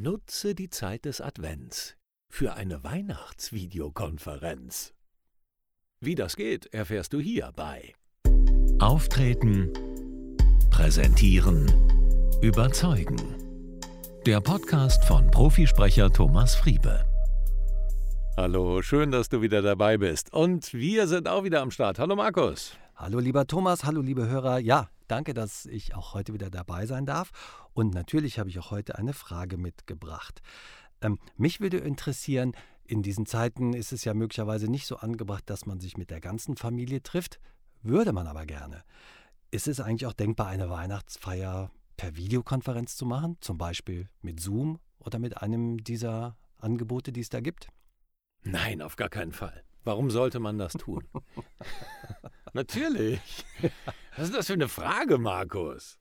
Nutze die Zeit des Advents für eine Weihnachtsvideokonferenz. Wie das geht, erfährst du hier bei Auftreten, Präsentieren, Überzeugen. Der Podcast von Profisprecher Thomas Friebe. Hallo, schön, dass du wieder dabei bist. Und wir sind auch wieder am Start. Hallo Markus. Hallo lieber Thomas, hallo liebe Hörer. Ja, danke, dass ich auch heute wieder dabei sein darf. Und natürlich habe ich auch heute eine Frage mitgebracht. Ähm, mich würde interessieren, in diesen Zeiten ist es ja möglicherweise nicht so angebracht, dass man sich mit der ganzen Familie trifft, würde man aber gerne. Ist es eigentlich auch denkbar, eine Weihnachtsfeier per Videokonferenz zu machen, zum Beispiel mit Zoom oder mit einem dieser Angebote, die es da gibt? Nein, auf gar keinen Fall. Warum sollte man das tun? Natürlich. Was ist das für eine Frage, Markus?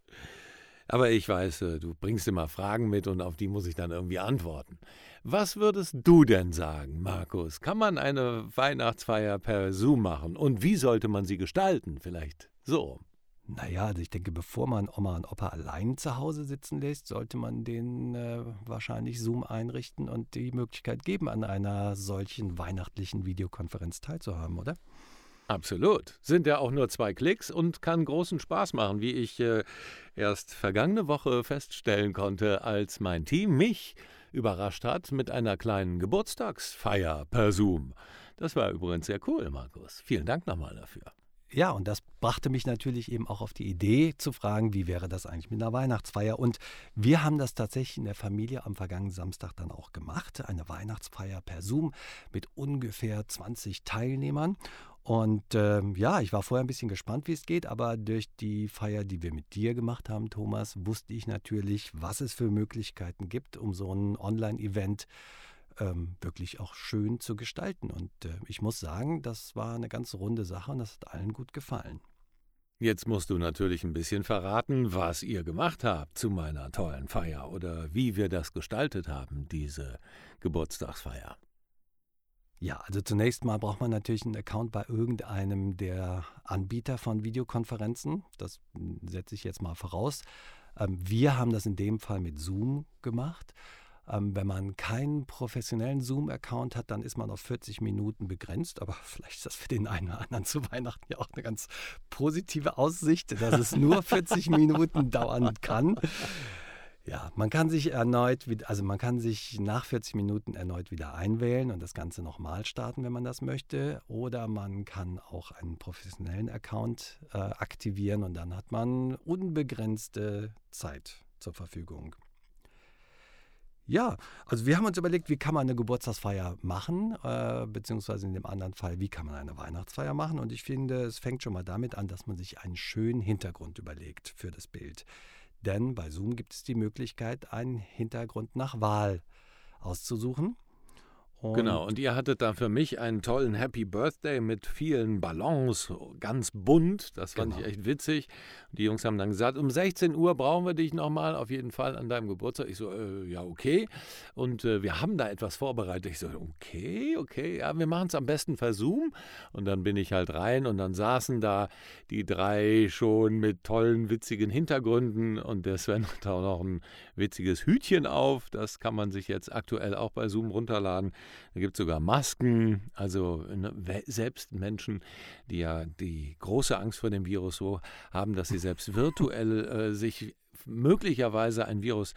Aber ich weiß, äh, du bringst immer Fragen mit und auf die muss ich dann irgendwie antworten. Was würdest du denn sagen, Markus? Kann man eine Weihnachtsfeier per Zoom machen? Und wie sollte man sie gestalten? Vielleicht so. Naja, also ich denke, bevor man Oma und Opa allein zu Hause sitzen lässt, sollte man denen äh, wahrscheinlich Zoom einrichten und die Möglichkeit geben, an einer solchen weihnachtlichen Videokonferenz teilzuhaben, oder? Absolut. Sind ja auch nur zwei Klicks und kann großen Spaß machen, wie ich äh, erst vergangene Woche feststellen konnte, als mein Team mich überrascht hat mit einer kleinen Geburtstagsfeier per Zoom. Das war übrigens sehr cool, Markus. Vielen Dank nochmal dafür. Ja, und das brachte mich natürlich eben auch auf die Idee zu fragen, wie wäre das eigentlich mit einer Weihnachtsfeier? Und wir haben das tatsächlich in der Familie am vergangenen Samstag dann auch gemacht. Eine Weihnachtsfeier per Zoom mit ungefähr 20 Teilnehmern. Und ähm, ja, ich war vorher ein bisschen gespannt, wie es geht, aber durch die Feier, die wir mit dir gemacht haben, Thomas, wusste ich natürlich, was es für Möglichkeiten gibt, um so ein Online-Event ähm, wirklich auch schön zu gestalten. Und äh, ich muss sagen, das war eine ganz runde Sache und das hat allen gut gefallen. Jetzt musst du natürlich ein bisschen verraten, was ihr gemacht habt zu meiner tollen Feier oder wie wir das gestaltet haben, diese Geburtstagsfeier. Ja, also zunächst mal braucht man natürlich einen Account bei irgendeinem der Anbieter von Videokonferenzen. Das setze ich jetzt mal voraus. Ähm, wir haben das in dem Fall mit Zoom gemacht. Ähm, wenn man keinen professionellen Zoom-Account hat, dann ist man auf 40 Minuten begrenzt. Aber vielleicht ist das für den einen oder anderen zu Weihnachten ja auch eine ganz positive Aussicht, dass es nur 40 Minuten dauern kann. Ja, man kann sich erneut, also man kann sich nach 40 Minuten erneut wieder einwählen und das Ganze nochmal starten, wenn man das möchte. Oder man kann auch einen professionellen Account äh, aktivieren und dann hat man unbegrenzte Zeit zur Verfügung. Ja, also wir haben uns überlegt, wie kann man eine Geburtstagsfeier machen, äh, beziehungsweise in dem anderen Fall, wie kann man eine Weihnachtsfeier machen. Und ich finde, es fängt schon mal damit an, dass man sich einen schönen Hintergrund überlegt für das Bild. Denn bei Zoom gibt es die Möglichkeit, einen Hintergrund nach Wahl auszusuchen. Und genau, und ihr hattet da für mich einen tollen Happy Birthday mit vielen Ballons, ganz bunt. Das fand genau. ich echt witzig. Die Jungs haben dann gesagt, um 16 Uhr brauchen wir dich nochmal, auf jeden Fall an deinem Geburtstag. Ich so, äh, ja, okay. Und äh, wir haben da etwas vorbereitet. Ich so, okay, okay, ja, wir machen es am besten per Zoom. Und dann bin ich halt rein und dann saßen da die drei schon mit tollen, witzigen Hintergründen. Und der Sven hat auch noch ein witziges Hütchen auf. Das kann man sich jetzt aktuell auch bei Zoom runterladen. Da gibt es sogar Masken. Also ne, selbst Menschen, die ja die große Angst vor dem Virus so haben, dass sie selbst virtuell äh, sich möglicherweise ein Virus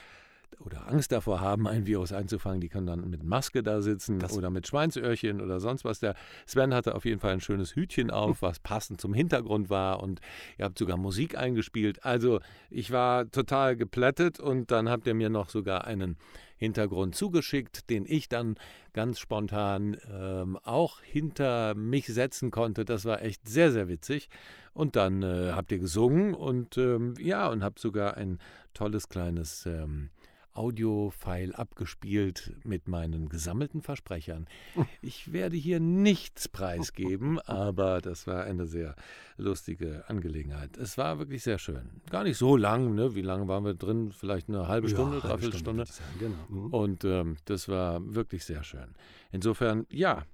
oder Angst davor haben, ein Virus einzufangen, die können dann mit Maske da sitzen das oder mit Schweinsöhrchen oder sonst was. Der Sven hatte auf jeden Fall ein schönes Hütchen auf, was passend zum Hintergrund war und ihr habt sogar Musik eingespielt. Also ich war total geplättet und dann habt ihr mir noch sogar einen Hintergrund zugeschickt, den ich dann ganz spontan ähm, auch hinter mich setzen konnte. Das war echt sehr, sehr witzig. Und dann äh, habt ihr gesungen und ähm, ja, und habt sogar ein tolles kleines ähm, Audio-File abgespielt mit meinen gesammelten Versprechern. Ich werde hier nichts preisgeben, aber das war eine sehr lustige Angelegenheit. Es war wirklich sehr schön. Gar nicht so lang, ne? Wie lange waren wir drin? Vielleicht eine halbe Stunde, ja, dreiviertel Stunde. Stunde. Genau. Mhm. Und ähm, das war wirklich sehr schön. Insofern, ja,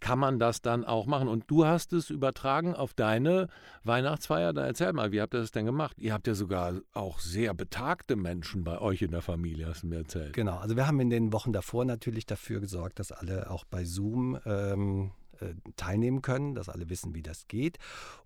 kann man das dann auch machen. Und du hast es übertragen auf deine Weihnachtsfeier. Da erzähl mal, wie habt ihr das denn gemacht? Ihr habt ja sogar auch sehr betagte Menschen bei euch in der Familie, hast du mir erzählt. Genau, also wir haben in den Wochen davor natürlich dafür gesorgt, dass alle auch bei Zoom ähm, äh, teilnehmen können, dass alle wissen, wie das geht.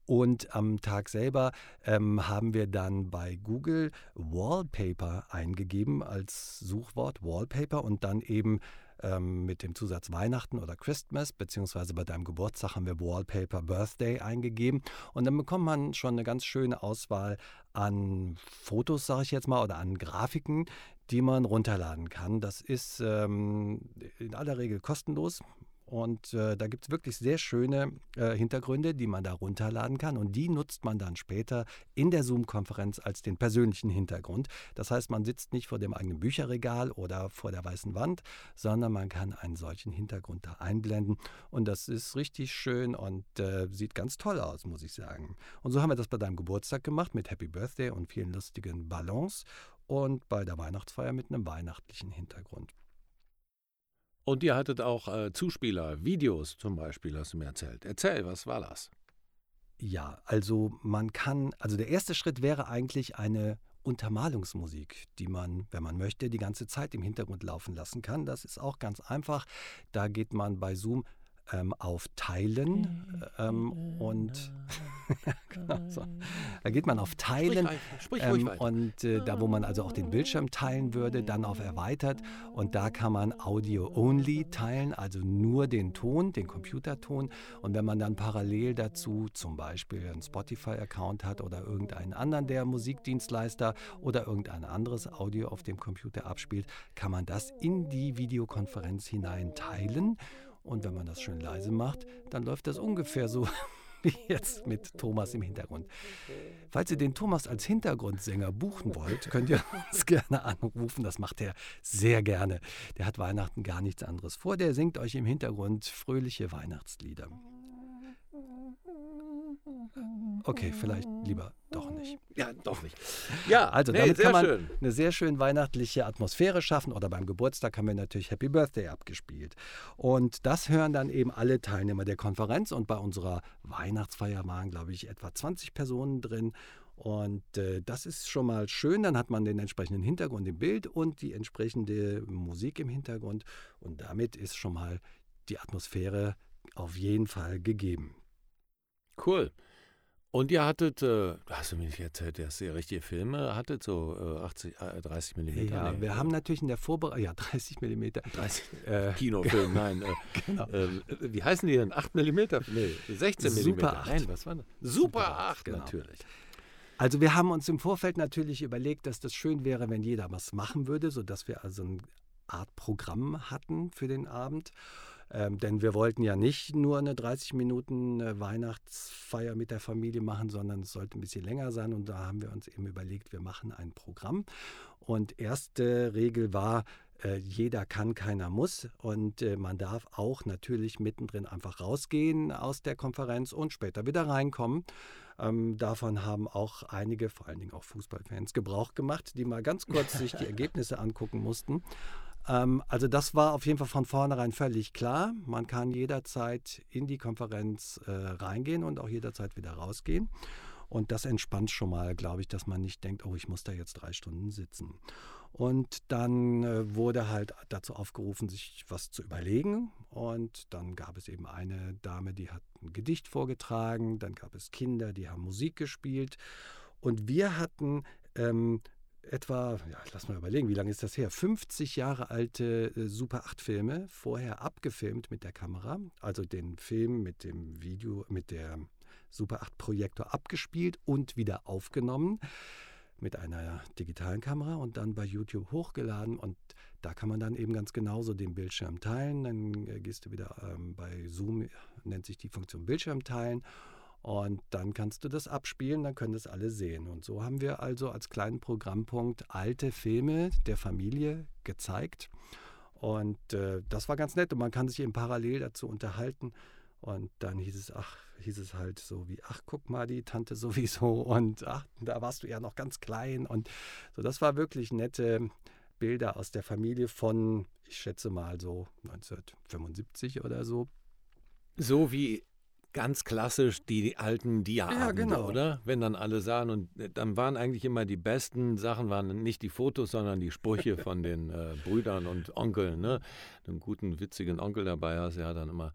Und am Tag selber ähm, haben wir dann bei Google Wallpaper eingegeben als Suchwort, Wallpaper, und dann eben ähm, mit dem Zusatz Weihnachten oder Christmas, beziehungsweise bei deinem Geburtstag haben wir Wallpaper Birthday eingegeben. Und dann bekommt man schon eine ganz schöne Auswahl an Fotos, sage ich jetzt mal, oder an Grafiken, die man runterladen kann. Das ist ähm, in aller Regel kostenlos. Und äh, da gibt es wirklich sehr schöne äh, Hintergründe, die man da runterladen kann. Und die nutzt man dann später in der Zoom-Konferenz als den persönlichen Hintergrund. Das heißt, man sitzt nicht vor dem eigenen Bücherregal oder vor der weißen Wand, sondern man kann einen solchen Hintergrund da einblenden. Und das ist richtig schön und äh, sieht ganz toll aus, muss ich sagen. Und so haben wir das bei deinem Geburtstag gemacht mit Happy Birthday und vielen lustigen Ballons und bei der Weihnachtsfeier mit einem weihnachtlichen Hintergrund. Und ihr hattet auch äh, Zuspieler, Videos zum Beispiel, hast du mir erzählt. Erzähl, was war das? Ja, also man kann, also der erste Schritt wäre eigentlich eine Untermalungsmusik, die man, wenn man möchte, die ganze Zeit im Hintergrund laufen lassen kann. Das ist auch ganz einfach. Da geht man bei Zoom ähm, auf Teilen ähm, und genau so. da geht man auf Teilen sprich, sprich ähm, und äh, da, wo man also auch den Bildschirm teilen würde, dann auf Erweitert. Und da kann man Audio-Only teilen, also nur den Ton, den Computerton. Und wenn man dann parallel dazu zum Beispiel einen Spotify-Account hat oder irgendeinen anderen der Musikdienstleister oder irgendein anderes Audio auf dem Computer abspielt, kann man das in die Videokonferenz hinein teilen und wenn man das schön leise macht, dann läuft das ungefähr so wie jetzt mit Thomas im Hintergrund. Falls ihr den Thomas als Hintergrundsänger buchen wollt, könnt ihr uns gerne anrufen. Das macht er sehr gerne. Der hat Weihnachten gar nichts anderes vor. Der singt euch im Hintergrund fröhliche Weihnachtslieder. Okay, vielleicht lieber doch nicht. Ja, doch nicht. Ja, also nee, damit kann man schön. eine sehr schön weihnachtliche Atmosphäre schaffen. Oder beim Geburtstag haben wir natürlich Happy Birthday abgespielt. Und das hören dann eben alle Teilnehmer der Konferenz. Und bei unserer Weihnachtsfeier waren, glaube ich, etwa 20 Personen drin. Und äh, das ist schon mal schön. Dann hat man den entsprechenden Hintergrund im Bild und die entsprechende Musik im Hintergrund. Und damit ist schon mal die Atmosphäre auf jeden Fall gegeben. Cool. Und ihr hattet, äh, hast du mir nicht erzählt, dass ihr richtige Filme hattet, so äh, 80, äh, 30 mm? Ja, nee, wir haben natürlich in der Vorbereitung, ja, 30 mm. 30, äh, Kinofilm, nein. Äh, genau. Äh, wie heißen die denn? 8 mm? Nee, 16 mm. Super 8. Nein, was war das? Super 8, genau. natürlich. Also wir haben uns im Vorfeld natürlich überlegt, dass das schön wäre, wenn jeder was machen würde, sodass wir also eine Art Programm hatten für den Abend. Ähm, denn wir wollten ja nicht nur eine 30 Minuten äh, Weihnachtsfeier mit der Familie machen, sondern es sollte ein bisschen länger sein. Und da haben wir uns eben überlegt, wir machen ein Programm. Und erste Regel war, äh, jeder kann, keiner muss. Und äh, man darf auch natürlich mittendrin einfach rausgehen aus der Konferenz und später wieder reinkommen. Ähm, davon haben auch einige, vor allen Dingen auch Fußballfans, Gebrauch gemacht, die mal ganz kurz sich die Ergebnisse angucken mussten. Ähm, also das war auf jeden Fall von vornherein völlig klar. Man kann jederzeit in die Konferenz äh, reingehen und auch jederzeit wieder rausgehen. Und das entspannt schon mal, glaube ich, dass man nicht denkt, oh, ich muss da jetzt drei Stunden sitzen. Und dann äh, wurde halt dazu aufgerufen, sich was zu überlegen. Und dann gab es eben eine Dame, die hat ein Gedicht vorgetragen. Dann gab es Kinder, die haben Musik gespielt. Und wir hatten ähm, etwa, ja, lass mal überlegen, wie lange ist das her? 50 Jahre alte äh, Super 8 Filme, vorher abgefilmt mit der Kamera, also den Film mit dem Video, mit der Super 8 Projektor abgespielt und wieder aufgenommen mit einer digitalen Kamera und dann bei YouTube hochgeladen und da kann man dann eben ganz genauso den Bildschirm teilen. Dann äh, gehst du wieder ähm, bei Zoom, nennt sich die Funktion Bildschirm teilen und dann kannst du das abspielen, dann können das alle sehen. Und so haben wir also als kleinen Programmpunkt alte Filme der Familie gezeigt. Und äh, das war ganz nett und man kann sich eben parallel dazu unterhalten. Und dann hieß es, ach, hieß es halt so wie, ach, guck mal, die Tante sowieso und ach, da warst du ja noch ganz klein. Und so, das war wirklich nette Bilder aus der Familie von, ich schätze mal so 1975 oder so. So wie ganz klassisch die alten Dia-Abende, ja, genau. oder? Wenn dann alle sahen und äh, dann waren eigentlich immer die besten Sachen, waren nicht die Fotos, sondern die Sprüche von den äh, Brüdern und Onkeln, ne? Einem guten, witzigen Onkel dabei hast, er hat dann immer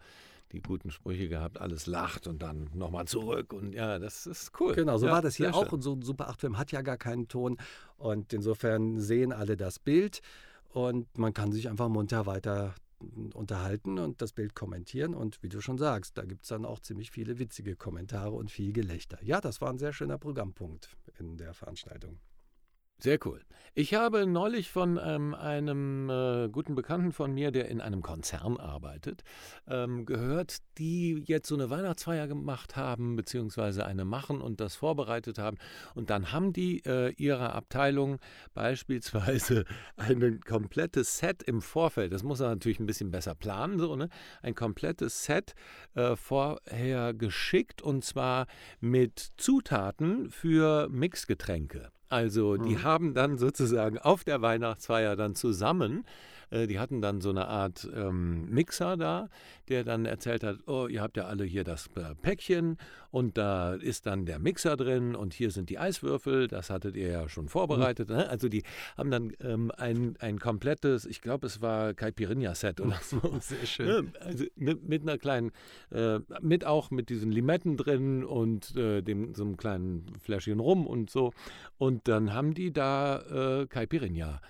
die guten Sprüche gehabt, alles lacht und dann nochmal zurück und ja, das ist cool. Genau, so ja, war das hier auch und so ein Super 8-Film hat ja gar keinen Ton und insofern sehen alle das Bild und man kann sich einfach munter weiter unterhalten und das Bild kommentieren. Und wie du schon sagst, da gibt es dann auch ziemlich viele witzige Kommentare und viel Gelächter. Ja, das war ein sehr schöner Programmpunkt in der Veranstaltung. Sehr cool. Ich habe neulich von ähm, einem äh, guten Bekannten von mir, der in einem Konzern arbeitet, ähm, gehört, die jetzt so eine Weihnachtsfeier gemacht haben, beziehungsweise eine machen und das vorbereitet haben. Und dann haben die äh, ihrer Abteilung beispielsweise ein komplettes Set im Vorfeld, das muss man natürlich ein bisschen besser planen, so, ne? ein komplettes Set äh, vorher geschickt und zwar mit Zutaten für Mixgetränke. Also die mhm. haben dann sozusagen auf der Weihnachtsfeier dann zusammen äh, die hatten dann so eine Art ähm, Mixer da, der dann erzählt hat, oh, ihr habt ja alle hier das äh, Päckchen und da ist dann der Mixer drin und hier sind die Eiswürfel, das hattet ihr ja schon vorbereitet. Mhm. Ne? Also die haben dann ähm, ein, ein komplettes, ich glaube es war Caipirinha-Set oder so. Sehr schön. Ne? Also mit, mit einer kleinen, äh, mit auch mit diesen Limetten drin und äh, dem, so einem kleinen Fläschchen rum und so. Und dann haben die da äh, Caipirinha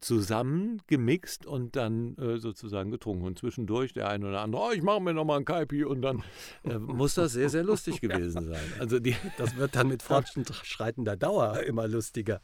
zusammen gemixt und dann äh, sozusagen getrunken. Und zwischendurch der eine oder andere, oh, ich mache mir nochmal ein Kaipi und dann äh, muss das sehr, sehr lustig gewesen sein. Also die, das wird dann mit fortschreitender Dauer immer lustiger.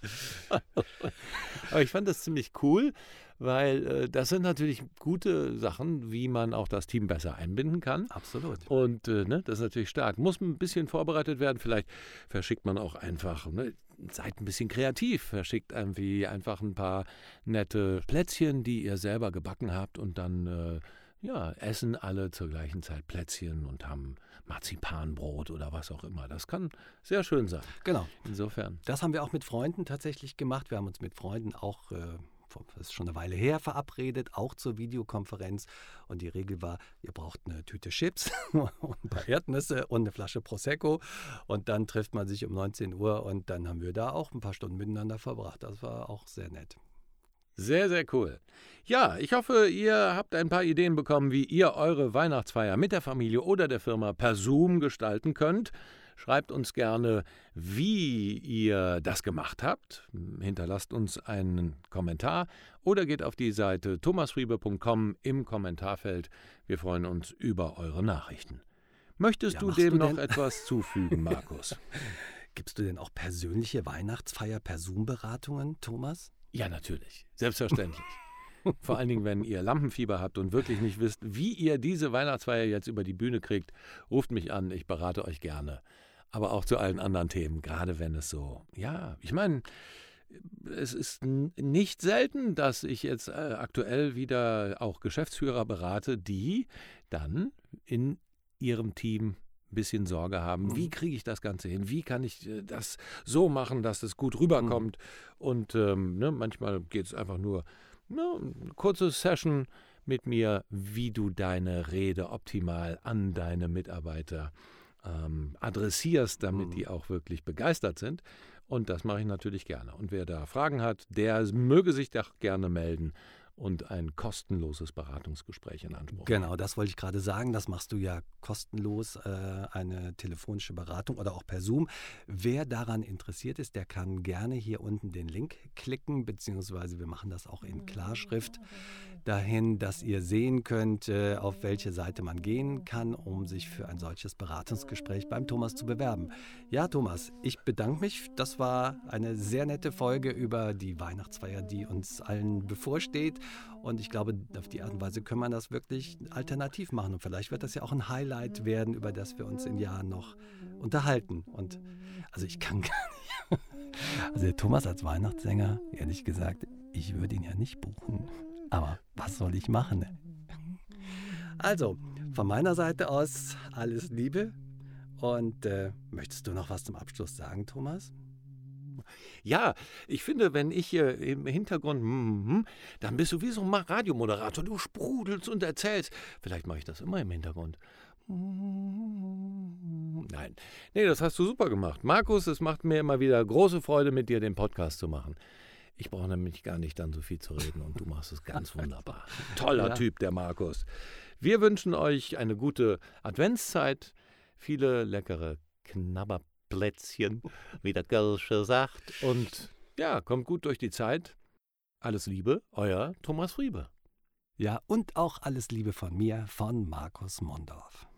Aber ich fand das ziemlich cool, weil äh, das sind natürlich gute Sachen, wie man auch das Team besser einbinden kann. Absolut. Und äh, ne, das ist natürlich stark. Muss ein bisschen vorbereitet werden. Vielleicht verschickt man auch einfach. Ne, seid ein bisschen kreativ. Verschickt irgendwie einfach ein paar nette Plätzchen, die ihr selber gebacken habt und dann äh, ja, essen alle zur gleichen Zeit Plätzchen und haben Marzipanbrot oder was auch immer. Das kann sehr schön sein. Genau. Insofern. Das haben wir auch mit Freunden tatsächlich gemacht. Wir haben uns mit Freunden auch äh, das ist schon eine Weile her, verabredet, auch zur Videokonferenz. Und die Regel war, ihr braucht eine Tüte Chips und ein paar Erdnüsse und eine Flasche Prosecco. Und dann trifft man sich um 19 Uhr und dann haben wir da auch ein paar Stunden miteinander verbracht. Das war auch sehr nett. Sehr, sehr cool. Ja, ich hoffe, ihr habt ein paar Ideen bekommen, wie ihr eure Weihnachtsfeier mit der Familie oder der Firma per Zoom gestalten könnt. Schreibt uns gerne, wie ihr das gemacht habt. Hinterlasst uns einen Kommentar oder geht auf die Seite thomasfriebe.com im Kommentarfeld. Wir freuen uns über eure Nachrichten. Möchtest ja, du dem du noch etwas zufügen, Markus? Gibst du denn auch persönliche Weihnachtsfeier per Zoom-Beratungen, Thomas? Ja, natürlich. Selbstverständlich. Vor allen Dingen, wenn ihr Lampenfieber habt und wirklich nicht wisst, wie ihr diese Weihnachtsfeier jetzt über die Bühne kriegt, ruft mich an, ich berate euch gerne aber auch zu allen anderen Themen, gerade wenn es so, ja, ich meine, es ist nicht selten, dass ich jetzt äh, aktuell wieder auch Geschäftsführer berate, die dann in ihrem Team ein bisschen Sorge haben, mhm. wie kriege ich das Ganze hin, wie kann ich äh, das so machen, dass es gut rüberkommt. Mhm. Und ähm, ne, manchmal geht es einfach nur ne, eine kurze Session mit mir, wie du deine Rede optimal an deine Mitarbeiter ähm, adressierst, damit mhm. die auch wirklich begeistert sind. Und das mache ich natürlich gerne. Und wer da Fragen hat, der möge sich doch gerne melden und ein kostenloses Beratungsgespräch in Anspruch. Genau, das wollte ich gerade sagen. Das machst du ja kostenlos, äh, eine telefonische Beratung oder auch per Zoom. Wer daran interessiert ist, der kann gerne hier unten den Link klicken, beziehungsweise wir machen das auch in Klarschrift dahin, dass ihr sehen könnt, äh, auf welche Seite man gehen kann, um sich für ein solches Beratungsgespräch beim Thomas zu bewerben. Ja, Thomas, ich bedanke mich. Das war eine sehr nette Folge über die Weihnachtsfeier, die uns allen bevorsteht. Und ich glaube, auf die Art und Weise kann man das wirklich alternativ machen. Und vielleicht wird das ja auch ein Highlight werden, über das wir uns in Jahren noch unterhalten. Und also ich kann gar nicht. Also der Thomas als Weihnachtssänger, ehrlich gesagt, ich würde ihn ja nicht buchen. Aber was soll ich machen? Also, von meiner Seite aus alles Liebe. Und äh, möchtest du noch was zum Abschluss sagen, Thomas? Ja, ich finde, wenn ich hier im Hintergrund, mm, dann bist du wie so ein Radiomoderator. Du sprudelst und erzählst. Vielleicht mache ich das immer im Hintergrund. Nein. Nee, das hast du super gemacht. Markus, es macht mir immer wieder große Freude, mit dir den Podcast zu machen. Ich brauche nämlich gar nicht dann so viel zu reden und du machst es ganz wunderbar. Toller ja. Typ, der Markus. Wir wünschen euch eine gute Adventszeit, viele leckere Knabberplätzchen, wie der Gölsche sagt. Und ja, kommt gut durch die Zeit. Alles Liebe, euer Thomas Friebe. Ja, und auch alles Liebe von mir, von Markus Mondorf.